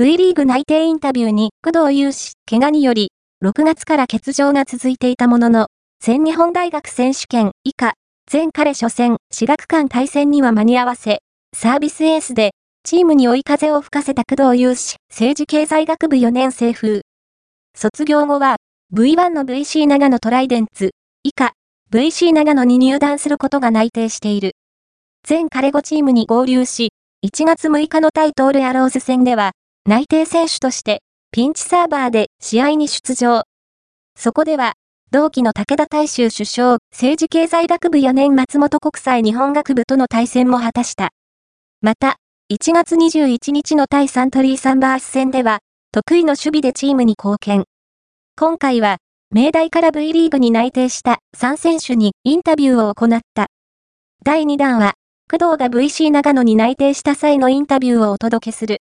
V リーグ内定インタビューに工藤雄志、怪我により、6月から欠場が続いていたものの、全日本大学選手権以下、全彼初戦、私学館対戦には間に合わせ、サービスエースで、チームに追い風を吹かせた工藤雄志、政治経済学部4年生風。卒業後は、V1 の VC 長野トライデンツ、以下、VC 長野に入団することが内定している。全彼5チームに合流し、1月6日の対トールアローズ戦では、内定選手として、ピンチサーバーで試合に出場。そこでは、同期の武田大衆首相、政治経済学部4年松本国際日本学部との対戦も果たした。また、1月21日の対サントリーサンバース戦では、得意の守備でチームに貢献。今回は、明大から V リーグに内定した3選手にインタビューを行った。第2弾は、工藤が VC 長野に内定した際のインタビューをお届けする。